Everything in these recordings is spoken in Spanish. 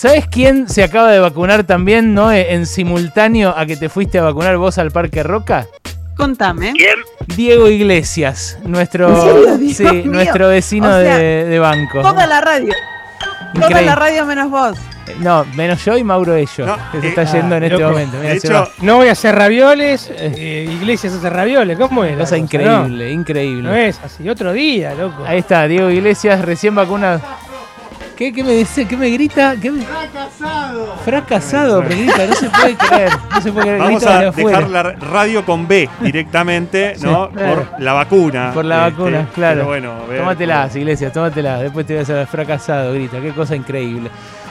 ¿Sabes quién se acaba de vacunar también, no? En simultáneo a que te fuiste a vacunar vos al Parque Roca. Contame. ¿Quién? Diego Iglesias, nuestro, sí, nuestro vecino O sea, de, de banco. Toda la radio. Toda Increíble. la radio menos vos. No, menos yo y Mauro Ello, No, que se eh, está ah, yendo en este loco. momento. De hecho. No voy a hacer ravioles, eh, Iglesias hace ravioles, ¿cómo es? cosa cosa? increíble, No, increíble. no es así, otro día, loco. Ahí está, Diego Iglesias, recién vacunado. ¿Qué, qué me dice? ¿Qué me grita? ¿Qué me... ¡Fracasado! Fracasado, me grita, no se puede creer. No se puede creer. Vamos grita a dejar la radio con B directamente, ¿no? Claro. Por la vacuna. Por la Este, vacuna, claro. Pero bueno, ver Tómatelas, Iglesias, tómatelas. Después te vas a ver fracasado, grita. Qué cosa increíble.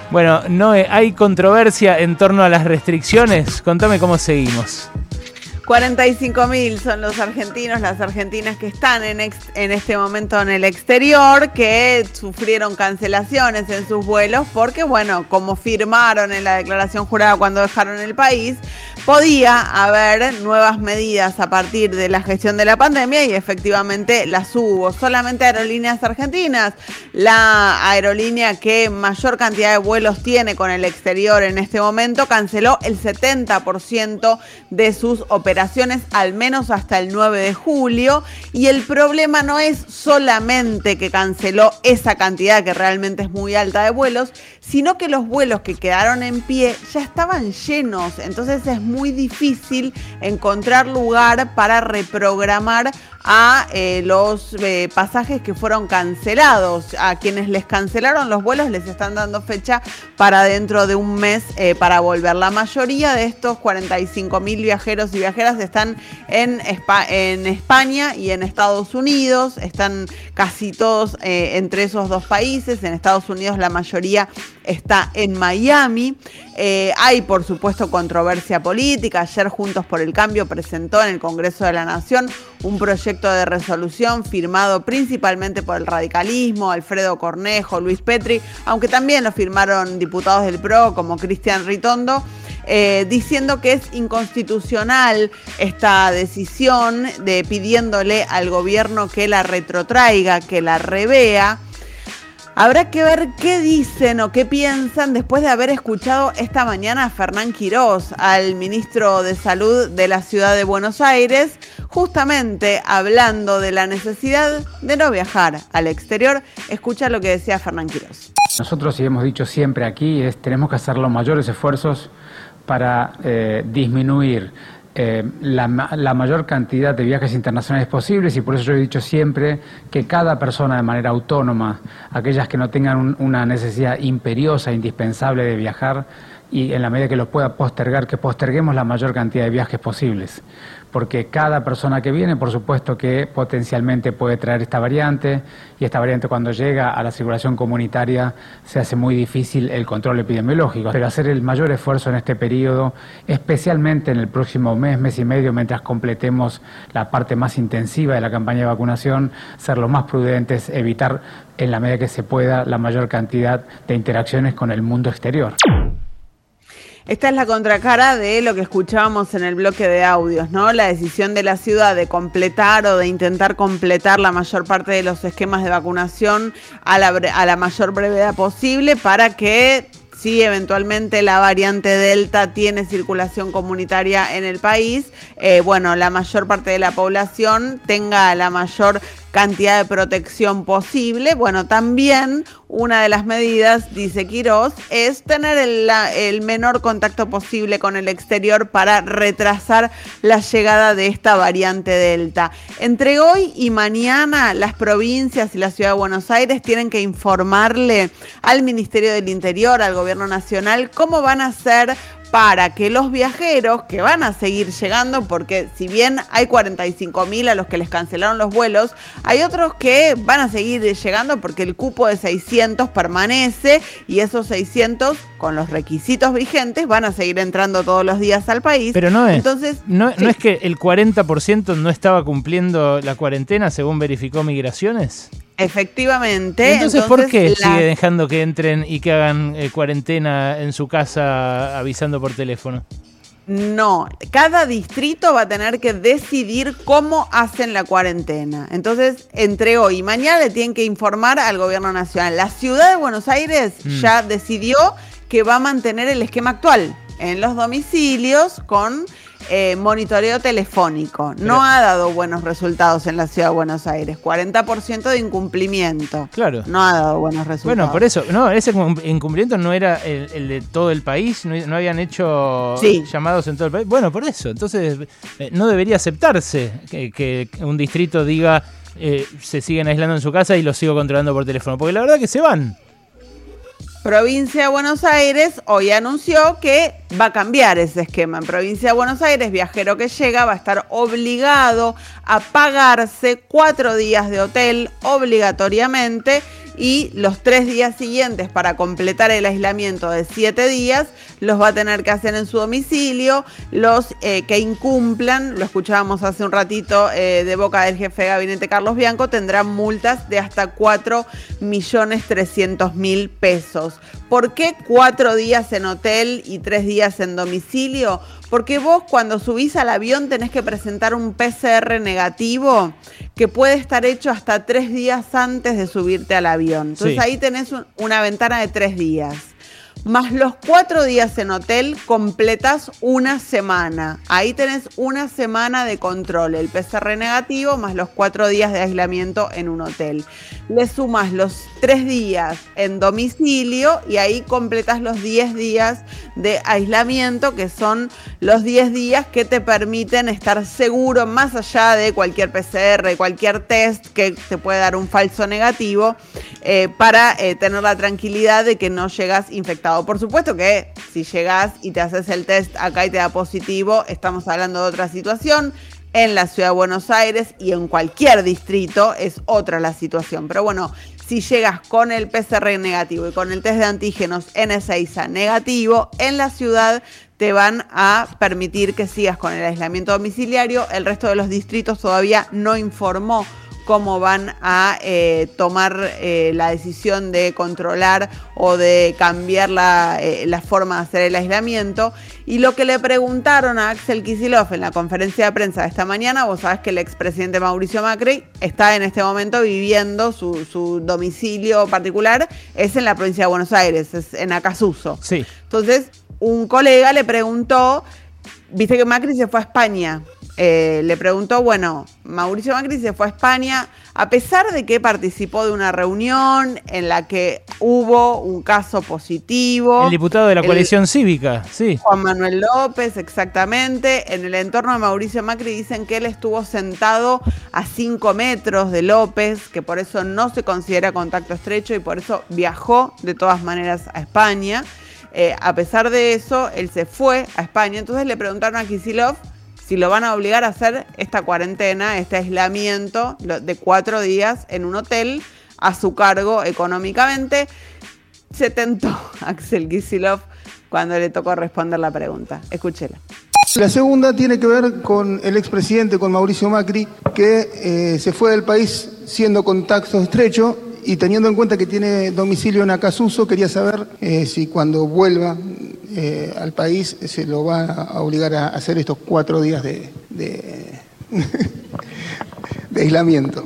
Bueno, no hay controversia en torno a las restricciones. Contame cómo seguimos. 45.000 son los argentinos, las argentinas que están en, en este momento en el exterior, que sufrieron cancelaciones en sus vuelos porque, bueno, como firmaron en la declaración jurada cuando dejaron el país, podía haber nuevas medidas a partir de la gestión de la pandemia y efectivamente las hubo. Solamente aerolíneas argentinas, la aerolínea que mayor cantidad de vuelos tiene con el exterior en este momento, canceló el 70% de sus operaciones, al menos hasta el 9 de julio. Y el problema no es solamente que canceló esa cantidad que realmente es muy alta de vuelos, sino que los vuelos que quedaron en pie ya estaban llenos. Entonces es muy difícil encontrar lugar para reprogramar a eh, los eh, pasajes que fueron cancelados. A quienes les cancelaron los vuelos les están dando fecha para dentro de un mes eh, para volver. La mayoría de estos 45 mil viajeros y viajeras están en, en España y en Estados Unidos. Están casi todos entre esos dos países. En Estados Unidos la mayoría está en Miami. Eh, hay, por supuesto, controversia política. Ayer Juntos por el Cambio presentó en el Congreso de la Nación un proyecto de resolución firmado principalmente por el radicalismo, Alfredo Cornejo, Luis Petri, aunque también lo firmaron diputados del PRO como Cristian Ritondo. eh, diciendo que es inconstitucional esta decisión de pidiéndole al gobierno que la retrotraiga, que la revea. Habrá que ver qué dicen o qué piensan después de haber escuchado esta mañana a Fernán Quirós, al ministro de Salud de la ciudad de Buenos Aires, justamente hablando de la necesidad de no viajar al exterior. Escucha lo que decía Fernán Quirós. Nosotros, y hemos dicho siempre aquí, es tenemos que hacer los mayores esfuerzos para eh, disminuir eh, la, la mayor cantidad de viajes internacionales posibles y por eso yo he dicho siempre que cada persona de manera autónoma, aquellas que no tengan un- una necesidad imperiosa, indispensable de viajar y en la medida que lo pueda postergar, que posterguemos la mayor cantidad de viajes posibles. Porque cada persona que viene, por supuesto que potencialmente puede traer esta variante y esta variante cuando llega a la circulación comunitaria se hace muy difícil el control epidemiológico. Pero hacer el mayor esfuerzo en este periodo, especialmente en el próximo mes, mes y medio, mientras completemos la parte más intensiva de la campaña de vacunación, ser lo más prudentes, evitar en la medida que se pueda la mayor cantidad de interacciones con el mundo exterior. Esta es la contracara de lo que escuchábamos en el bloque de audios, ¿no? La decisión de la ciudad de completar o de intentar completar la mayor parte de los esquemas de vacunación a la, mayor brevedad posible para que si eventualmente la variante Delta tiene circulación comunitaria en el país, eh, bueno, la mayor parte de la población tenga la mayor cantidad de protección posible. Bueno, también una de las medidas, dice Quirós, es tener el, menor contacto posible con el exterior para retrasar la llegada de esta variante Delta. Entre hoy y mañana, las provincias y la ciudad de Buenos Aires tienen que informarle al Ministerio del Interior, al Gobierno Nacional, cómo van a hacer para que los viajeros que van a seguir llegando, porque si bien hay 45 mil a los que les cancelaron los vuelos, hay otros que van a seguir llegando porque el cupo de 600 permanece y esos 600 con los requisitos vigentes van a seguir entrando todos los días al país. Pero no es. Entonces, ¿No, sí. ¿No es que el 40% no estaba cumpliendo la cuarentena según verificó Migraciones? Efectivamente. Entonces, ¿por qué sigue dejando que entren y que hagan eh, cuarentena en su casa avisando por teléfono? No, cada distrito va a tener que decidir cómo hacen la cuarentena. Entonces, entre hoy y mañana le tienen que informar al gobierno nacional. La ciudad de Buenos Aires Mm. ya decidió que va a mantener el esquema actual en los domicilios con eh, monitoreo telefónico. Pero- no ha dado buenos resultados en la ciudad de Buenos Aires. 40% de incumplimiento. Claro. No ha dado buenos resultados. Bueno, por eso, no, ese cum- incumplimiento no era el, el de todo el país, no, no habían hecho Sí. llamados en todo el país. Bueno, por eso, entonces eh, no debería aceptarse que, que un distrito diga eh, se siguen aislando en su casa y los sigo controlando por teléfono, porque la verdad que se van. Provincia de Buenos Aires hoy anunció que va a cambiar ese esquema. En Provincia de Buenos Aires, viajero que llega va a estar obligado a pagarse cuatro días de hotel obligatoriamente y los tres días siguientes para completar el aislamiento de siete días los va a tener que hacer en su domicilio. Los eh, que incumplan, lo escuchábamos hace un ratito eh, de boca del jefe de gabinete Carlos Bianco, tendrán multas de hasta 4 millones 300 mil pesos. ¿Por qué cuatro días en hotel y tres días en domicilio? Porque vos cuando subís al avión tenés que presentar un PCR negativo que puede estar hecho hasta tres días antes de subirte al avión. Entonces Sí. ahí tenés un- una ventana de tres días. Más los cuatro días en hotel, completas una semana. Ahí tenés una semana de control, el PCR negativo más los cuatro días de aislamiento en un hotel. Le sumas los tres días en domicilio y ahí completas los 10 días de aislamiento, que son los 10 días que te permiten estar seguro, más allá de cualquier PCR, cualquier test que te puede dar un falso negativo, eh, para eh, tener la tranquilidad de que no llegas infectado. Por supuesto que si llegas y te haces el test acá y te da positivo, estamos hablando de otra situación. En la ciudad de Buenos Aires y en cualquier distrito es otra la situación. Pero bueno, si llegas con el PCR negativo y con el test de antígenos N6A negativo, en la ciudad te van a permitir que sigas con el aislamiento domiciliario. El resto de los distritos todavía no informó cómo van a eh, tomar eh, la decisión de controlar o de cambiar la, eh, la forma de hacer el aislamiento. Y lo que le preguntaron a Axel Kisilov en la conferencia de prensa de esta mañana, vos sabés que el expresidente Mauricio Macri está en este momento viviendo su, su domicilio particular, es en la provincia de Buenos Aires, es en Acasuso. Sí. Entonces, un colega le preguntó, viste que Macri se fue a España. Eh, le preguntó, bueno, Mauricio Macri se fue a España a pesar de que participó de una reunión en la que hubo un caso positivo. El diputado de la El- coalición cívica, sí. Juan Manuel López, exactamente. En el entorno de Mauricio Macri dicen que él estuvo sentado a 5 metros de López, que por eso no se considera contacto estrecho y por eso viajó de todas maneras a España. Eh, a pesar de eso, él se fue a España. Entonces le preguntaron a Kisilov si lo van a obligar a hacer esta cuarentena, este aislamiento de cuatro días en un hotel a su cargo económicamente. Se tentó Axel Kisilov cuando le tocó responder la pregunta. Escúchela. La segunda tiene que ver con el expresidente, con Mauricio Macri, que eh, se fue del país siendo contacto estrecho y teniendo en cuenta que tiene domicilio en Acasuso, quería saber eh, si cuando vuelva eh, al país se lo va a obligar a hacer estos cuatro días de, de- de aislamiento.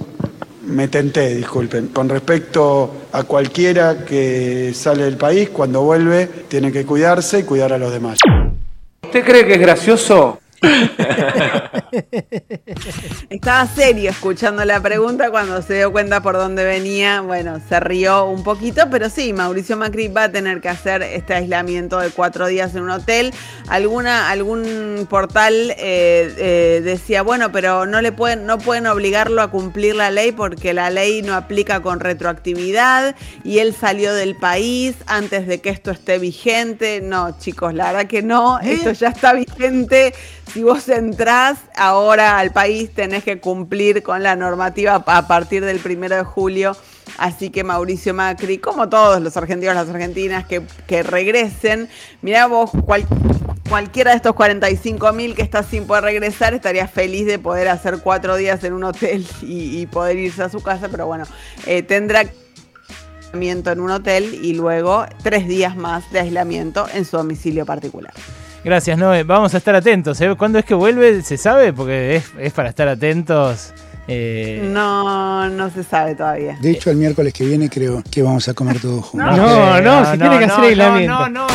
Me tenté, disculpen. Con respecto a cualquiera que sale del país, cuando vuelve, tiene que cuidarse y cuidar a los demás. ¿Usted cree que es gracioso? Estaba serio escuchando la pregunta cuando se dio cuenta por dónde venía. Bueno, se rió un poquito, pero sí, Mauricio Macri va a tener que hacer este aislamiento de cuatro días en un hotel. Alguna, algún portal eh, eh, decía, bueno, pero no le pueden, no pueden obligarlo a cumplir la ley porque la ley no aplica con retroactividad y él salió del país antes de que esto esté vigente. No, chicos, la verdad que no. Esto ya está vigente. Si vos entrás ahora al país, tenés que cumplir con la normativa a partir del primero de julio. Así que Mauricio Macri, como todos los argentinos, las argentinas que, que regresen, mirá vos, cual- cualquiera de estos 45 mil que está sin poder regresar estaría feliz de poder hacer cuatro días en un hotel y, poder irse a su casa, pero bueno, eh, tendrá en un hotel y luego tres días más de aislamiento en su domicilio particular. Gracias, Noé. Vamos a estar atentos. ¿eh? ¿Cuándo es que vuelve? ¿Se sabe? Porque es, es para estar atentos Eh, No, no se sabe todavía. De hecho, el miércoles que viene creo que vamos a comer todos juntos. No, no, se tiene que hacer aislamiento. No, no, no.